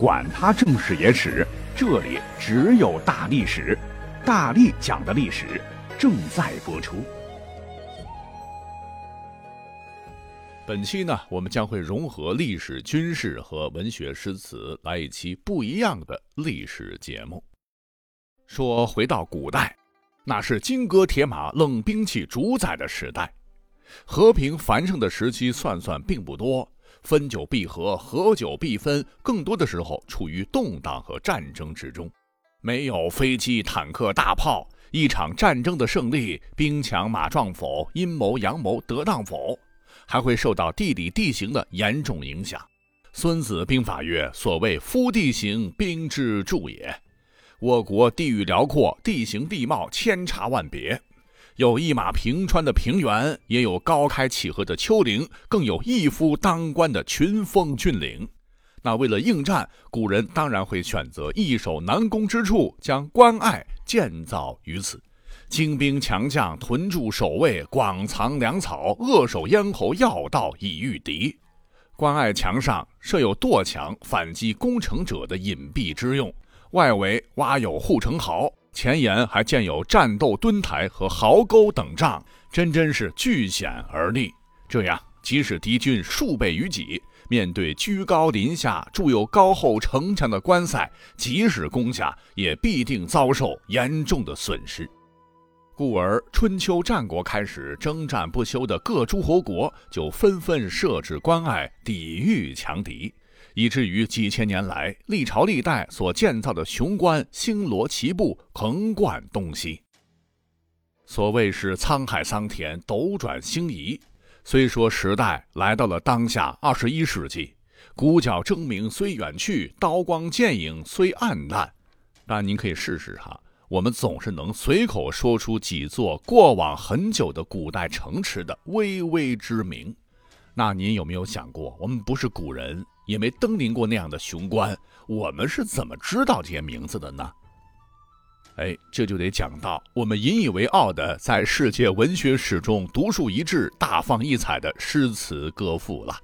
管他正史野史，这里只有大历史，大力讲的历史正在播出。本期呢，我们将会融合历史、军事和文学诗词，来一期不一样的历史节目。说回到古代，那是金戈铁马、冷兵器主宰的时代，和平繁盛的时期算算并不多。分久必合，合久必分，更多的时候处于动荡和战争之中。没有飞机、坦克、大炮，一场战争的胜利，兵强马壮否，阴谋阳谋得当否，还会受到地理地形的严重影响。《孙子兵法》曰：“所谓夫地形，兵之助也。”我国地域辽阔，地形地貌千差万别。有一马平川的平原，也有高开起合的丘陵，更有一夫当关的群峰峻岭。那为了应战，古人当然会选择易守难攻之处，将关隘建造于此。精兵强将屯驻守卫，广藏粮草，扼守咽喉要道以御敌。关隘墙上设有垛墙，反击攻城者的隐蔽之用；外围挖有护城壕。前沿还建有战斗墩台和壕沟等障，真真是据险而立。这样，即使敌军数倍于己，面对居高临下、筑有高厚城墙的关塞，即使攻下，也必定遭受严重的损失。故而，春秋战国开始，征战不休的各诸侯国就纷纷设置关隘，抵御强敌。以至于几千年来，历朝历代所建造的雄关星罗棋布，横贯东西。所谓是沧海桑田，斗转星移。虽说时代来到了当下二十一世纪，鼓角争鸣虽远去，刀光剑影虽暗淡，但您可以试试哈，我们总是能随口说出几座过往很久的古代城池的巍巍之名。那您有没有想过，我们不是古人？也没登临过那样的雄关，我们是怎么知道这些名字的呢？哎，这就得讲到我们引以为傲的，在世界文学史中独树一帜、大放异彩的诗词歌赋了。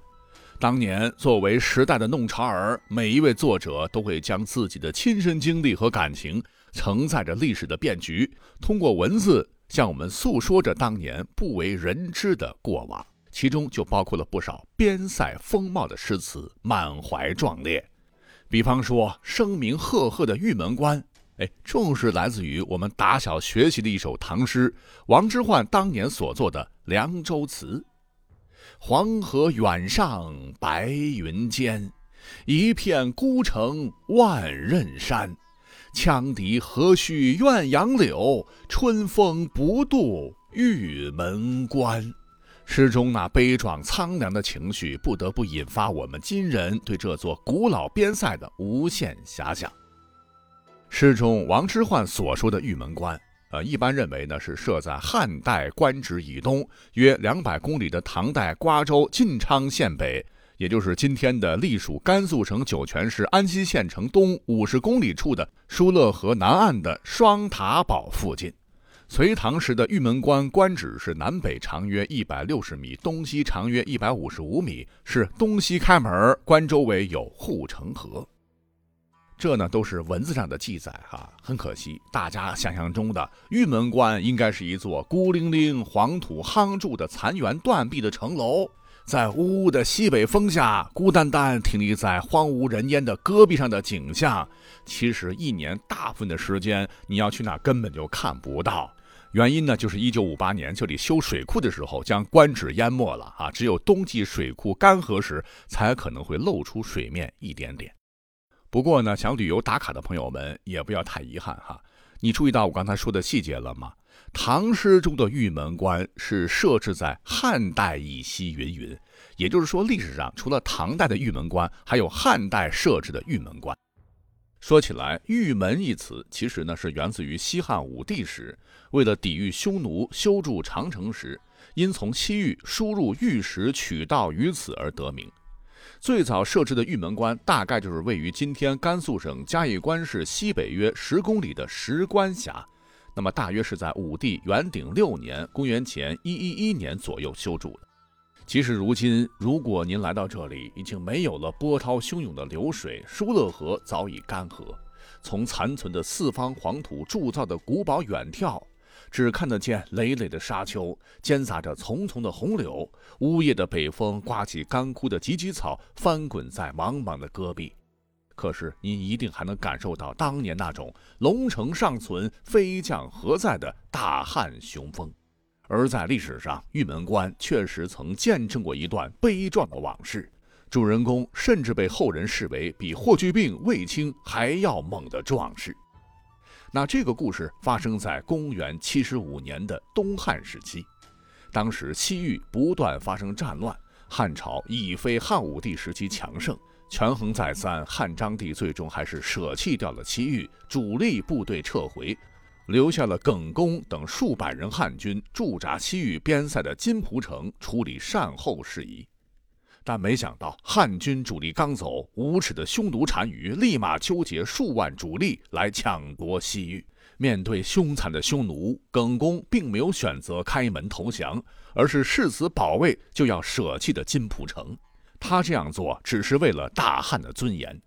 当年作为时代的弄潮儿，每一位作者都会将自己的亲身经历和感情，承载着历史的变局，通过文字向我们诉说着当年不为人知的过往。其中就包括了不少边塞风貌的诗词，满怀壮烈。比方说声名赫赫的《玉门关》，哎，正是来自于我们打小学习的一首唐诗，王之涣当年所作的《凉州词》：“黄河远上白云间，一片孤城万仞山。羌笛何须怨杨柳，春风不度玉门关。”诗中那悲壮苍凉的情绪，不得不引发我们今人对这座古老边塞的无限遐想。诗中王之涣所说的玉门关，呃，一般认为呢是设在汉代官职以东约两百公里的唐代瓜州晋昌县北，也就是今天的隶属甘肃省酒泉市安西县城东五十公里处的疏勒河南岸的双塔堡附近。隋唐时的玉门关关址是南北长约一百六十米，东西长约一百五十五米，是东西开门，关周围有护城河。这呢都是文字上的记载哈，很可惜，大家想象中的玉门关应该是一座孤零零、黄土夯筑的残垣断壁的城楼，在呜呜的西北风下，孤单单挺立在荒无人烟的戈壁上的景象。其实一年大部分的时间，你要去那根本就看不到。原因呢，就是一九五八年这里修水库的时候，将官址淹没了啊！只有冬季水库干涸时，才可能会露出水面一点点。不过呢，想旅游打卡的朋友们也不要太遗憾哈。你注意到我刚才说的细节了吗？唐诗中的玉门关是设置在汉代以西，云云。也就是说，历史上除了唐代的玉门关，还有汉代设置的玉门关。说起来，“玉门”一词其实呢是源自于西汉武帝时，为了抵御匈奴修筑长城时，因从西域输入玉石取道于此而得名。最早设置的玉门关，大概就是位于今天甘肃省嘉峪关市西北约十公里的石关峡，那么大约是在武帝元鼎六年（公元前一一一年）左右修筑的。即使如今，如果您来到这里，已经没有了波涛汹涌的流水，疏勒河早已干涸，从残存的四方黄土铸造的古堡远眺，只看得见累累的沙丘，间杂着丛丛的洪流，呜咽的北风刮起干枯的芨芨草，翻滚在茫茫的戈壁。可是，您一定还能感受到当年那种龙城尚存，飞将何在的大汉雄风。而在历史上，玉门关确实曾见证过一段悲壮的往事，主人公甚至被后人视为比霍去病、卫青还要猛的壮士。那这个故事发生在公元七十五年的东汉时期，当时西域不断发生战乱，汉朝已非汉武帝时期强盛，权衡再三，汉章帝最终还是舍弃掉了西域，主力部队撤回。留下了耿恭等数百人汉军驻扎西域边塞的金蒲城，处理善后事宜。但没想到，汉军主力刚走，无耻的匈奴单于立马纠结数万主力来抢夺西域。面对凶残的匈奴，耿恭并没有选择开门投降，而是誓死保卫就要舍弃的金蒲城。他这样做只是为了大汉的尊严。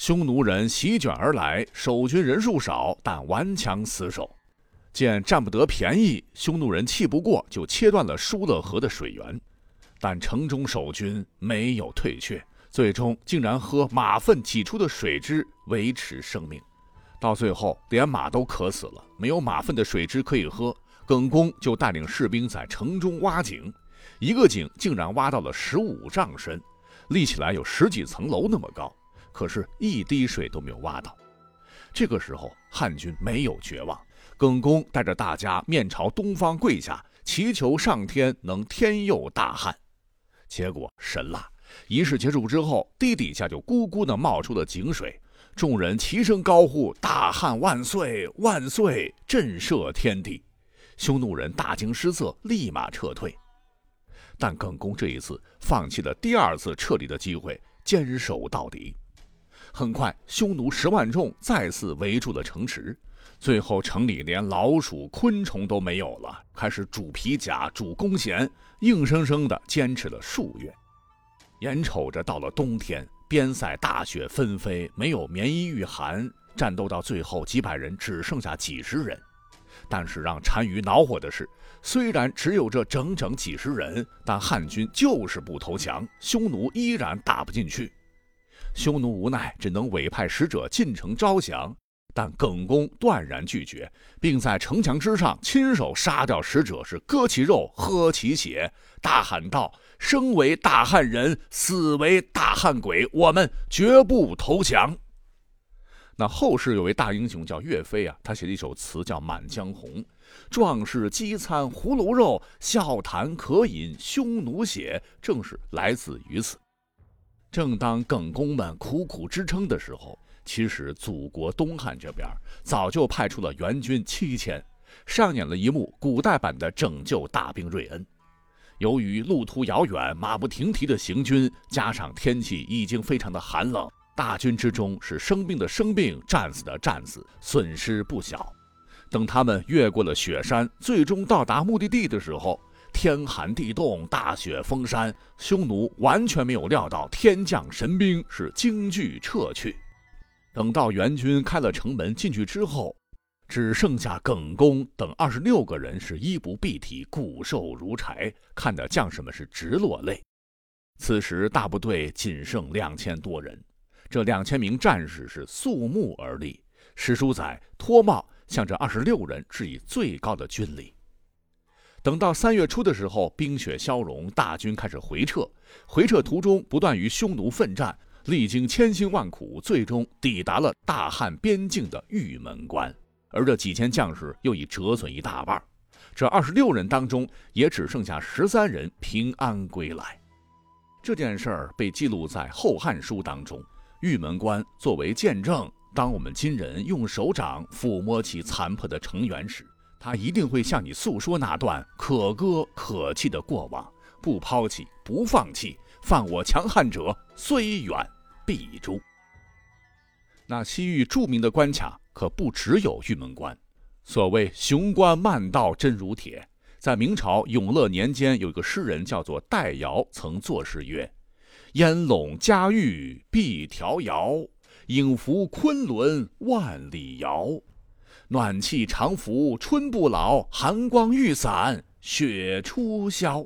匈奴人席卷而来，守军人数少，但顽强死守。见占不得便宜，匈奴人气不过，就切断了疏勒河的水源。但城中守军没有退却，最终竟然喝马粪挤出的水汁维持生命。到最后，连马都渴死了，没有马粪的水汁可以喝。耿恭就带领士兵在城中挖井，一个井竟然挖到了十五丈深，立起来有十几层楼那么高。可是，一滴水都没有挖到。这个时候，汉军没有绝望，耿恭带着大家面朝东方跪下，祈求上天能天佑大汉。结果神了！仪式结束之后，地底下就咕咕地冒出了井水，众人齐声高呼：“大汉万岁，万岁！”震慑天地。匈奴人大惊失色，立马撤退。但耿恭这一次放弃了第二次撤离的机会，坚守到底。很快，匈奴十万众再次围住了城池，最后城里连老鼠、昆虫都没有了，开始煮皮甲、煮弓弦，硬生生的坚持了数月。眼瞅着到了冬天，边塞大雪纷飞，没有棉衣御寒，战斗到最后，几百人只剩下几十人。但是让单于恼火的是，虽然只有这整整几十人，但汉军就是不投降，匈奴依然打不进去。匈奴无奈，只能委派使者进城招降，但耿恭断然拒绝，并在城墙之上亲手杀掉使者，是割其肉，喝其血，大喊道：“生为大汉人，死为大汉鬼，我们绝不投降。”那后世有位大英雄叫岳飞啊，他写了一首词叫《满江红》：“壮士饥餐胡虏肉，笑谈渴饮匈奴血。”正是来自于此。正当耿恭们苦苦支撑的时候，其实祖国东汉这边早就派出了援军七千，上演了一幕古代版的拯救大兵瑞恩。由于路途遥远，马不停蹄的行军，加上天气已经非常的寒冷，大军之中是生病的生病，战死的战死，损失不小。等他们越过了雪山，最终到达目的地的时候。天寒地冻，大雪封山，匈奴完全没有料到天降神兵，是惊惧撤去。等到援军开了城门进去之后，只剩下耿恭等二十六个人是衣不蔽体，骨瘦如柴，看得将士们是直落泪。此时大部队仅剩两千多人，这两千名战士是肃穆而立。史书载脱帽向这二十六人致以最高的军礼。等到三月初的时候，冰雪消融，大军开始回撤。回撤途中，不断与匈奴奋战，历经千辛万苦，最终抵达了大汉边境的玉门关。而这几千将士又已折损一大半，这二十六人当中，也只剩下十三人平安归来。这件事儿被记录在《后汉书》当中。玉门关作为见证，当我们今人用手掌抚摸其残破的城垣时。他一定会向你诉说那段可歌可泣的过往，不抛弃，不放弃，犯我强汉者，虽远必诛。那西域著名的关卡可不只有玉门关，所谓雄关漫道真如铁，在明朝永乐年间，有一个诗人叫做戴尧，曾作诗曰：“烟笼嘉玉碧迢遥，影伏昆仑万里遥。暖气常服春不老，寒光欲散雪初消。”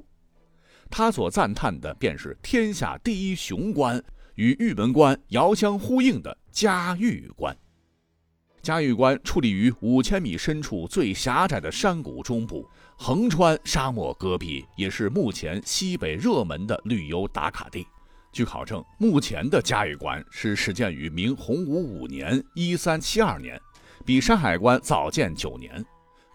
他所赞叹的便是天下第一雄关，与玉门关遥相呼应的嘉峪关。嘉峪关矗立于五千米深处最狭窄的山谷中部，横穿沙漠戈壁，也是目前西北热门的旅游打卡地。据考证，目前的嘉峪关是始建于明洪武五年（一三七二年），比山海关早建九年。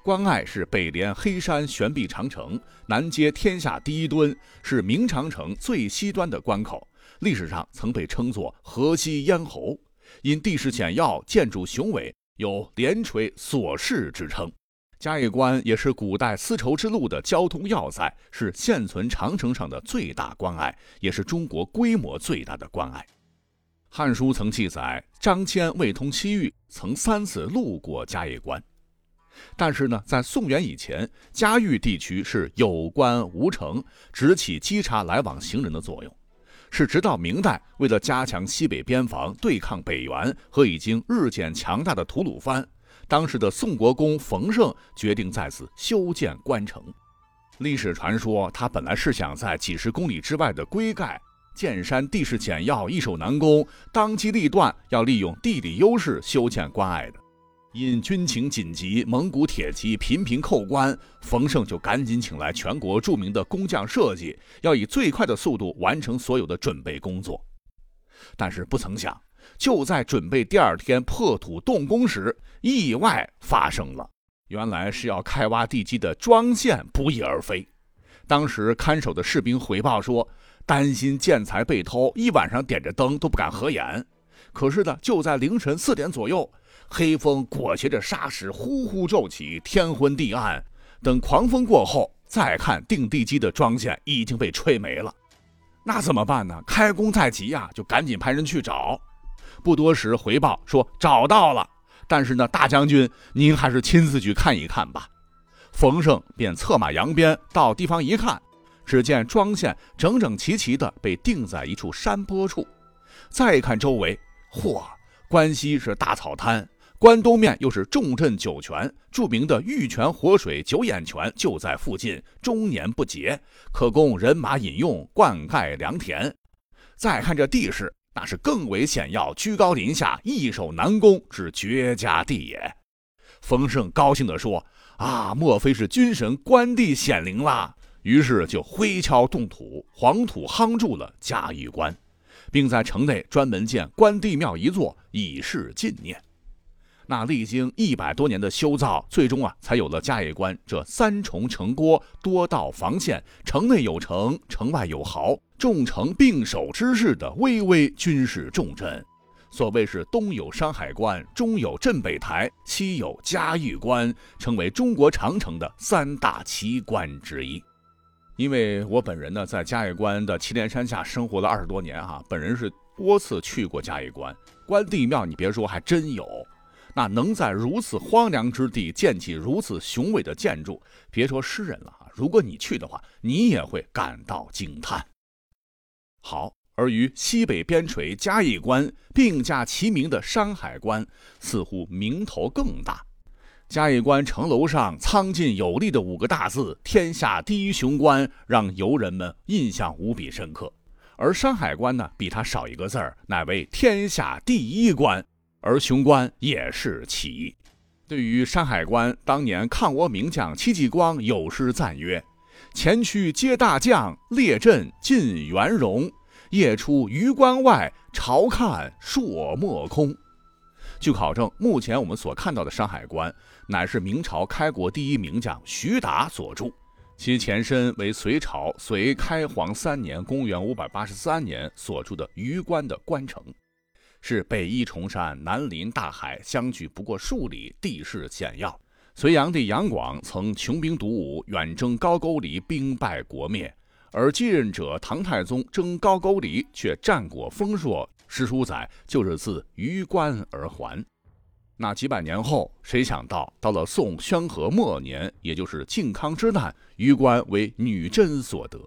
关隘是北连黑山悬壁长城，南接天下第一墩，是明长城最西端的关口。历史上曾被称作河西咽喉，因地势险要、建筑雄伟，有连垂锁式之称。嘉峪关也是古代丝绸之路的交通要塞，是现存长城上的最大关隘，也是中国规模最大的关隘。《汉书》曾记载，张骞未通西域，曾三次路过嘉峪关。但是呢，在宋元以前，嘉峪地区是有关无城，只起稽查来往行人的作用。是直到明代，为了加强西北边防，对抗北元和已经日渐强大的吐鲁番，当时的宋国公冯胜决定在此修建关城。历史传说，他本来是想在几十公里之外的龟盖建山，地势险要，易守难攻，当机立断，要利用地理优势修建关隘的。因军情紧急，蒙古铁骑频频扣关，冯胜就赶紧请来全国著名的工匠设计，要以最快的速度完成所有的准备工作。但是不曾想，就在准备第二天破土动工时，意外发生了。原来是要开挖地基的桩线不翼而飞。当时看守的士兵回报说，担心建材被偷，一晚上点着灯都不敢合眼。可是呢，就在凌晨四点左右。黑风裹挟着沙石呼呼骤起，天昏地暗。等狂风过后，再看定地基的桩线已经被吹没了。那怎么办呢？开工在即呀，就赶紧派人去找。不多时，回报说找到了。但是呢，大将军，您还是亲自去看一看吧。冯胜便策马扬鞭到地方一看，只见庄线整整齐齐地被钉在一处山坡处。再看周围，嚯，关西是大草滩。关东面又是重镇酒泉，著名的玉泉活水九眼泉就在附近，终年不竭，可供人马饮用、灌溉良田。再看这地势，那是更为险要，居高临下，易守难攻之绝佳地也。冯胜高兴地说：“啊，莫非是军神关帝显灵了？”于是就挥锹动土，黄土夯筑了嘉峪关，并在城内专门建关帝庙一座，以示纪念。那历经一百多年的修造，最终啊，才有了嘉峪关这三重城郭、多道防线、城内有城、城外有壕、众城并守之势的巍巍军事重镇。所谓是东有山海关，中有镇北台，西有嘉峪关，成为中国长城的三大奇观之一。因为我本人呢，在嘉峪关的祁连山下生活了二十多年哈，本人是多次去过嘉峪关关帝庙，你别说，还真有。那能在如此荒凉之地建起如此雄伟的建筑，别说诗人了如果你去的话，你也会感到惊叹。好，而与西北边陲嘉峪关并驾齐名的山海关，似乎名头更大。嘉峪关城楼上苍劲有力的五个大字“天下第一雄关”，让游人们印象无比深刻。而山海关呢，比它少一个字儿，乃为“天下第一关”。而雄关也是其一。对于山海关，当年抗倭名将戚继光有诗赞曰：“前驱皆大将，列阵尽元戎。夜出榆关外，朝看朔漠空。”据考证，目前我们所看到的山海关，乃是明朝开国第一名将徐达所筑，其前身为隋朝隋开皇三年（公元583年）所筑的榆关的关城。是北依崇山，南临大海，相距不过数里，地势险要。隋炀帝杨广曾穷兵黩武，远征高句丽，兵败国灭。而继任者唐太宗征高句丽，却战果丰硕。史书载，就是自榆关而还。那几百年后，谁想到到了宋宣和末年，也就是靖康之难，榆关为女真所得。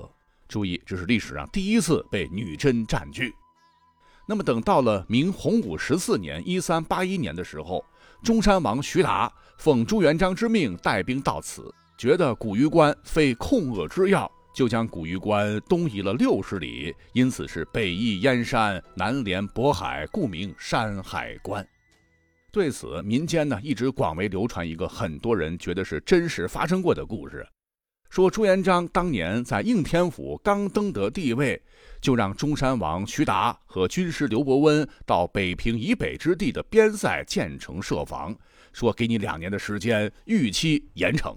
注意，这是历史上第一次被女真占据。那么，等到了明洪武十四年（一三八一年）的时候，中山王徐达奉朱元璋之命带兵到此，觉得古榆关非控扼之要，就将古榆关东移了六十里，因此是北依燕山，南连渤海，故名山海关。对此，民间呢一直广为流传一个很多人觉得是真实发生过的故事，说朱元璋当年在应天府刚登得帝位，就让中山王徐达和军师刘伯温到北平以北之地的边塞建城设防，说给你两年的时间，预期严惩。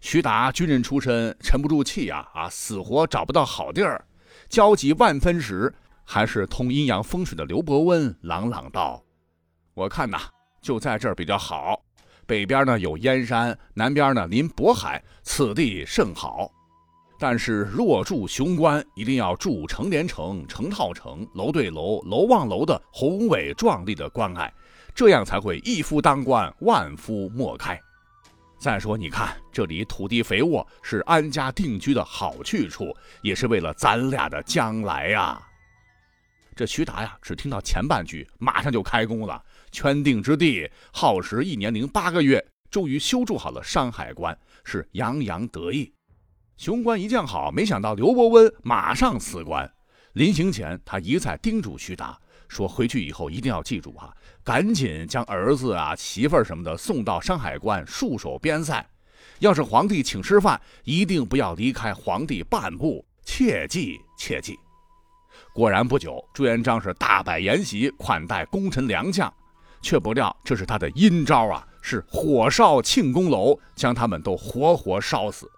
徐达军人出身，沉不住气呀，啊，死活找不到好地儿，焦急万分时，还是通阴阳风水的刘伯温朗朗道。我看呐，就在这儿比较好。北边呢有燕山，南边呢临渤海，此地甚好。但是若住雄关，一定要住成连城、成套城、楼对楼、楼望楼的宏伟壮丽的关隘，这样才会一夫当关，万夫莫开。再说，你看这里土地肥沃，是安家定居的好去处，也是为了咱俩的将来呀。这徐达呀，只听到前半句，马上就开工了。圈定之地，耗时一年零八个月，终于修筑好了山海关，是洋洋得意。雄关一建好，没想到刘伯温马上辞官。临行前，他一再叮嘱徐达说：“回去以后一定要记住啊，赶紧将儿子啊、媳妇儿什么的送到山海关戍守边塞。要是皇帝请吃饭，一定不要离开皇帝半步，切记切记。”果然不久，朱元璋是大摆筵席款待功臣良将。却不料这是他的阴招啊！是火烧庆功楼，将他们都活活烧死。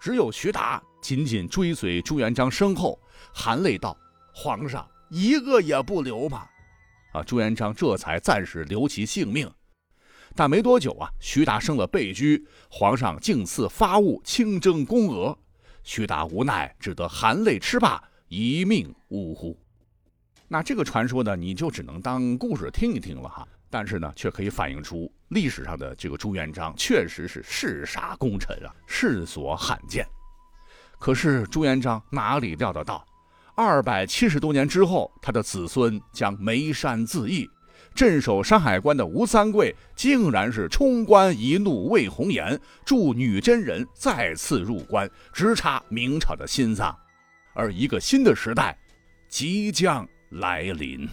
只有徐达紧紧追随朱元璋身后，含泪道：“皇上一个也不留吧！”啊，朱元璋这才暂时留其性命。但没多久啊，徐达生了悲剧，皇上竟赐发物清征宫娥，徐达无奈，只得含泪吃罢，一命呜呼。那这个传说呢，你就只能当故事听一听了哈。但是呢，却可以反映出历史上的这个朱元璋确实是嗜杀功臣啊，世所罕见。可是朱元璋哪里料得到，二百七十多年之后，他的子孙将眉山自缢，镇守山海关的吴三桂竟然是冲冠一怒为红颜，助女真人再次入关，直插明朝的心脏，而一个新的时代即将。来临。